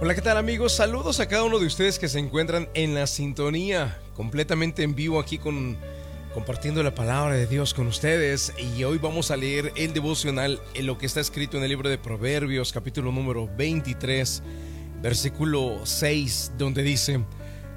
Hola, ¿qué tal amigos? Saludos a cada uno de ustedes que se encuentran en la sintonía, completamente en vivo aquí con compartiendo la palabra de Dios con ustedes y hoy vamos a leer el devocional en lo que está escrito en el libro de Proverbios capítulo número 23 versículo 6 donde dice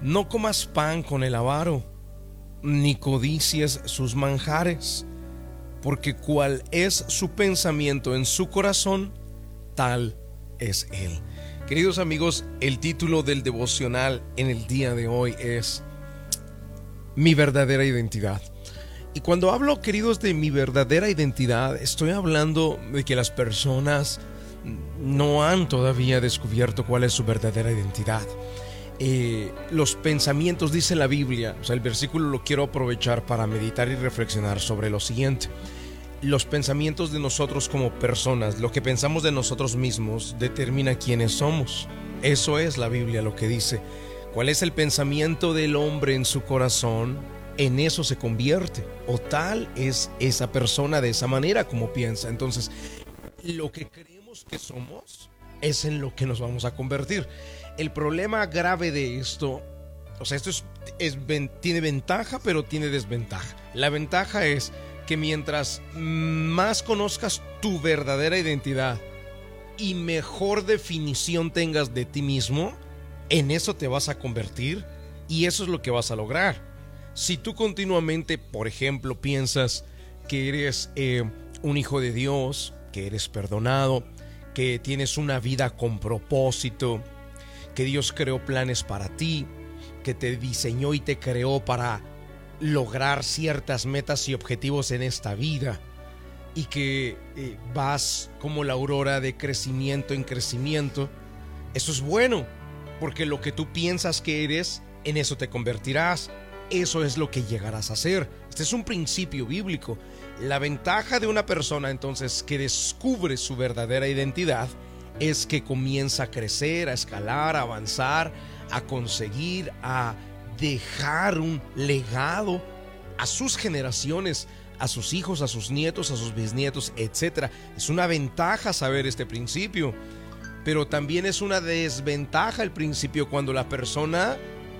no comas pan con el avaro ni codicies sus manjares porque cual es su pensamiento en su corazón tal es él Queridos amigos, el título del devocional en el día de hoy es Mi verdadera identidad. Y cuando hablo, queridos, de mi verdadera identidad, estoy hablando de que las personas no han todavía descubierto cuál es su verdadera identidad. Eh, los pensamientos, dice la Biblia, o sea, el versículo lo quiero aprovechar para meditar y reflexionar sobre lo siguiente los pensamientos de nosotros como personas, lo que pensamos de nosotros mismos, determina quiénes somos. Eso es la Biblia lo que dice. ¿Cuál es el pensamiento del hombre en su corazón? En eso se convierte. O tal es esa persona de esa manera como piensa. Entonces, lo que creemos que somos es en lo que nos vamos a convertir. El problema grave de esto, o sea, esto es, tiene ventaja, pero tiene desventaja. La ventaja es que mientras más conozcas tu verdadera identidad y mejor definición tengas de ti mismo, en eso te vas a convertir y eso es lo que vas a lograr. Si tú continuamente, por ejemplo, piensas que eres eh, un hijo de Dios, que eres perdonado, que tienes una vida con propósito, que Dios creó planes para ti, que te diseñó y te creó para lograr ciertas metas y objetivos en esta vida y que eh, vas como la aurora de crecimiento en crecimiento, eso es bueno, porque lo que tú piensas que eres, en eso te convertirás, eso es lo que llegarás a ser. Este es un principio bíblico. La ventaja de una persona entonces que descubre su verdadera identidad es que comienza a crecer, a escalar, a avanzar, a conseguir, a dejar un legado a sus generaciones, a sus hijos, a sus nietos, a sus bisnietos, etc. Es una ventaja saber este principio, pero también es una desventaja el principio cuando la persona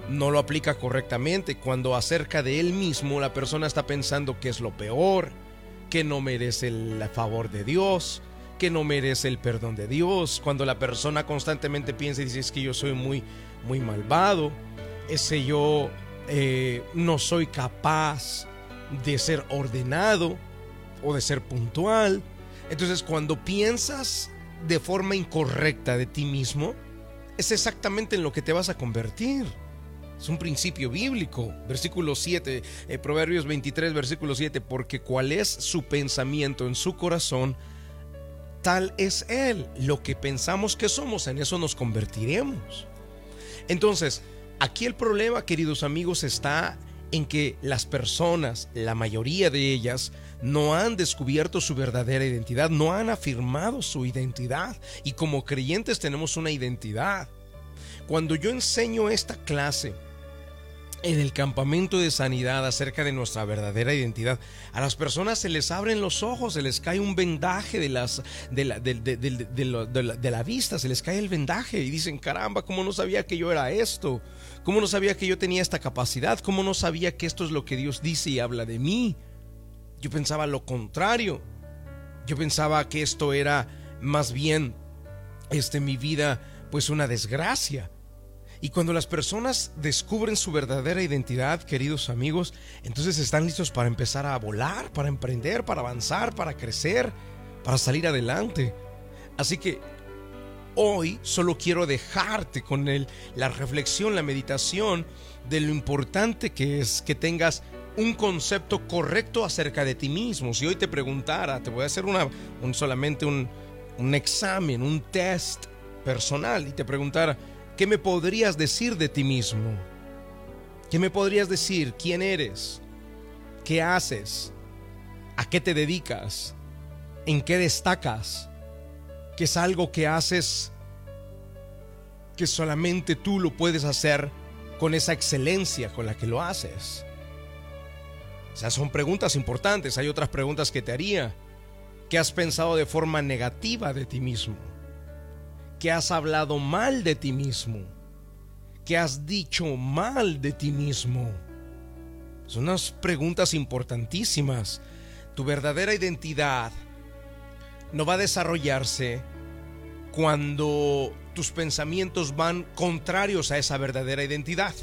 no lo aplica correctamente, cuando acerca de él mismo la persona está pensando que es lo peor, que no merece el favor de Dios, que no merece el perdón de Dios, cuando la persona constantemente piensa y dice es que yo soy muy muy malvado, ese yo eh, no soy capaz de ser ordenado o de ser puntual. Entonces cuando piensas de forma incorrecta de ti mismo, es exactamente en lo que te vas a convertir. Es un principio bíblico. Versículo 7, eh, Proverbios 23, versículo 7, porque cuál es su pensamiento en su corazón, tal es él. Lo que pensamos que somos, en eso nos convertiremos. Entonces, Aquí el problema, queridos amigos, está en que las personas, la mayoría de ellas, no han descubierto su verdadera identidad, no han afirmado su identidad. Y como creyentes tenemos una identidad. Cuando yo enseño esta clase en el campamento de sanidad acerca de nuestra verdadera identidad, a las personas se les abren los ojos, se les cae un vendaje de, las, de, la, de la vista, se les cae el vendaje y dicen, caramba, ¿cómo no sabía que yo era esto? ¿Cómo no sabía que yo tenía esta capacidad? ¿Cómo no sabía que esto es lo que Dios dice y habla de mí? Yo pensaba lo contrario. Yo pensaba que esto era más bien este mi vida pues una desgracia. Y cuando las personas descubren su verdadera identidad, queridos amigos, entonces están listos para empezar a volar, para emprender, para avanzar, para crecer, para salir adelante. Así que hoy solo quiero dejarte con el, la reflexión, la meditación de lo importante que es que tengas un concepto correcto acerca de ti mismo. Si hoy te preguntara, te voy a hacer una, un, solamente un, un examen, un test personal y te preguntara, ¿qué me podrías decir de ti mismo? ¿Qué me podrías decir? ¿Quién eres? ¿Qué haces? ¿A qué te dedicas? ¿En qué destacas? que es algo que haces que solamente tú lo puedes hacer con esa excelencia con la que lo haces. O sea, son preguntas importantes. Hay otras preguntas que te haría. ¿Qué has pensado de forma negativa de ti mismo? Que has hablado mal de ti mismo, que has dicho mal de ti mismo. Son unas preguntas importantísimas. Tu verdadera identidad no va a desarrollarse cuando tus pensamientos van contrarios a esa verdadera identidad.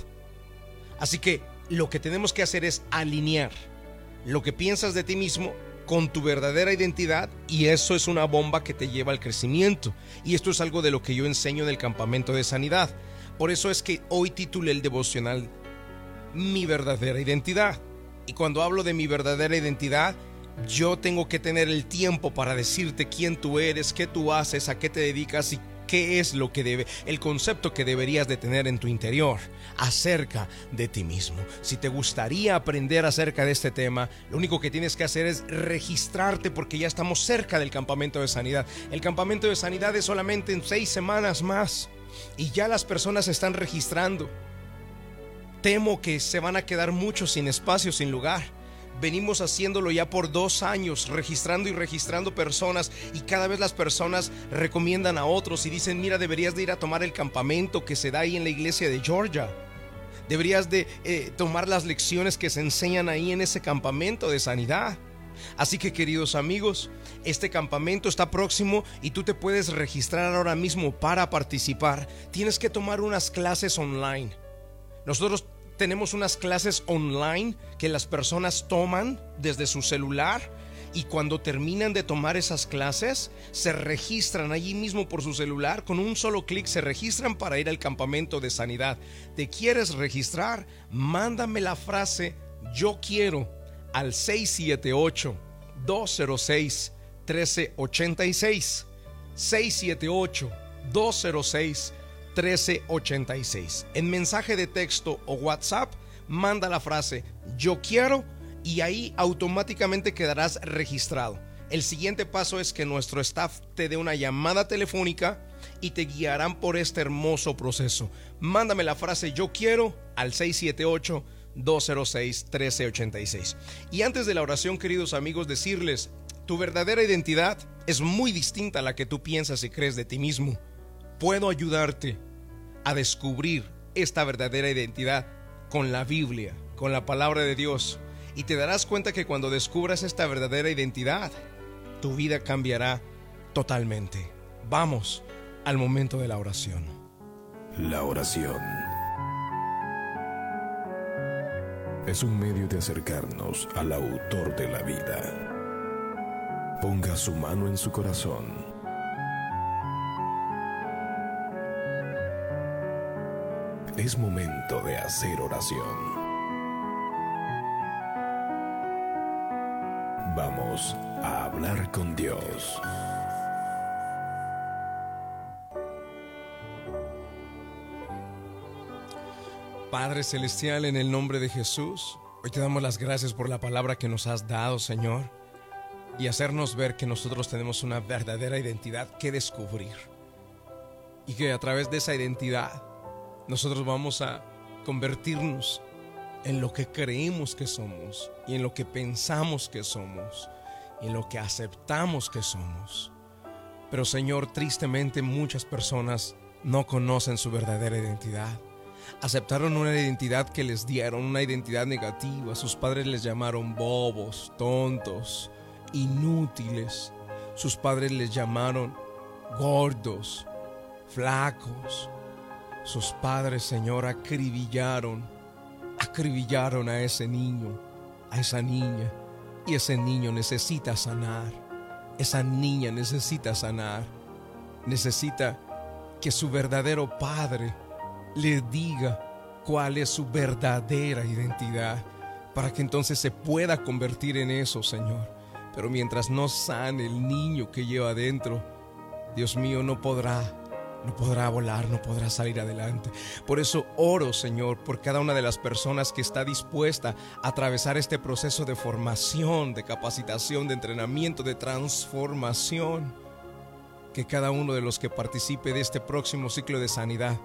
Así que lo que tenemos que hacer es alinear lo que piensas de ti mismo con tu verdadera identidad y eso es una bomba que te lleva al crecimiento. Y esto es algo de lo que yo enseño en el campamento de sanidad. Por eso es que hoy titulé el devocional Mi verdadera identidad. Y cuando hablo de mi verdadera identidad, yo tengo que tener el tiempo para decirte quién tú eres, qué tú haces, a qué te dedicas y qué es lo que debe, el concepto que deberías de tener en tu interior acerca de ti mismo. Si te gustaría aprender acerca de este tema, lo único que tienes que hacer es registrarte porque ya estamos cerca del campamento de sanidad. El campamento de sanidad es solamente en seis semanas más y ya las personas se están registrando. Temo que se van a quedar muchos sin espacio, sin lugar venimos haciéndolo ya por dos años, registrando y registrando personas y cada vez las personas recomiendan a otros y dicen, mira, deberías de ir a tomar el campamento que se da ahí en la iglesia de Georgia. Deberías de eh, tomar las lecciones que se enseñan ahí en ese campamento de sanidad. Así que queridos amigos, este campamento está próximo y tú te puedes registrar ahora mismo para participar. Tienes que tomar unas clases online. Nosotros tenemos unas clases online que las personas toman desde su celular y cuando terminan de tomar esas clases se registran allí mismo por su celular, con un solo clic se registran para ir al campamento de sanidad. ¿Te quieres registrar? Mándame la frase yo quiero al 678 206 1386 678 206 1386. En mensaje de texto o WhatsApp, manda la frase yo quiero y ahí automáticamente quedarás registrado. El siguiente paso es que nuestro staff te dé una llamada telefónica y te guiarán por este hermoso proceso. Mándame la frase yo quiero al 678 206 1386. Y antes de la oración, queridos amigos, decirles, tu verdadera identidad es muy distinta a la que tú piensas y crees de ti mismo puedo ayudarte a descubrir esta verdadera identidad con la Biblia, con la palabra de Dios. Y te darás cuenta que cuando descubras esta verdadera identidad, tu vida cambiará totalmente. Vamos al momento de la oración. La oración es un medio de acercarnos al autor de la vida. Ponga su mano en su corazón es momento de hacer oración. Vamos a hablar con Dios. Padre Celestial, en el nombre de Jesús, hoy te damos las gracias por la palabra que nos has dado, Señor, y hacernos ver que nosotros tenemos una verdadera identidad que descubrir. Y que a través de esa identidad nosotros vamos a convertirnos en lo que creemos que somos y en lo que pensamos que somos y en lo que aceptamos que somos. Pero Señor, tristemente muchas personas no conocen su verdadera identidad. Aceptaron una identidad que les dieron, una identidad negativa. Sus padres les llamaron bobos, tontos, inútiles. Sus padres les llamaron gordos, flacos, sus padres, Señor, acribillaron, acribillaron a ese niño, a esa niña. Y ese niño necesita sanar. Esa niña necesita sanar. Necesita que su verdadero padre le diga cuál es su verdadera identidad para que entonces se pueda convertir en eso, Señor. Pero mientras no sane el niño que lleva adentro, Dios mío no podrá no podrá volar, no podrá salir adelante. Por eso oro, Señor, por cada una de las personas que está dispuesta a atravesar este proceso de formación, de capacitación, de entrenamiento, de transformación. Que cada uno de los que participe de este próximo ciclo de sanidad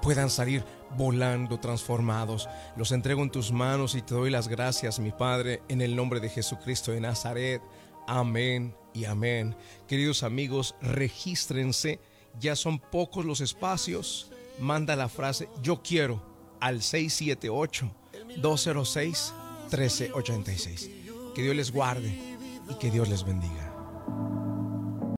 puedan salir volando transformados. Los entrego en tus manos y te doy las gracias, mi Padre, en el nombre de Jesucristo de Nazaret. Amén y amén. Queridos amigos, regístrense ya son pocos los espacios, manda la frase yo quiero al 678-206-1386. Que Dios les guarde y que Dios les bendiga.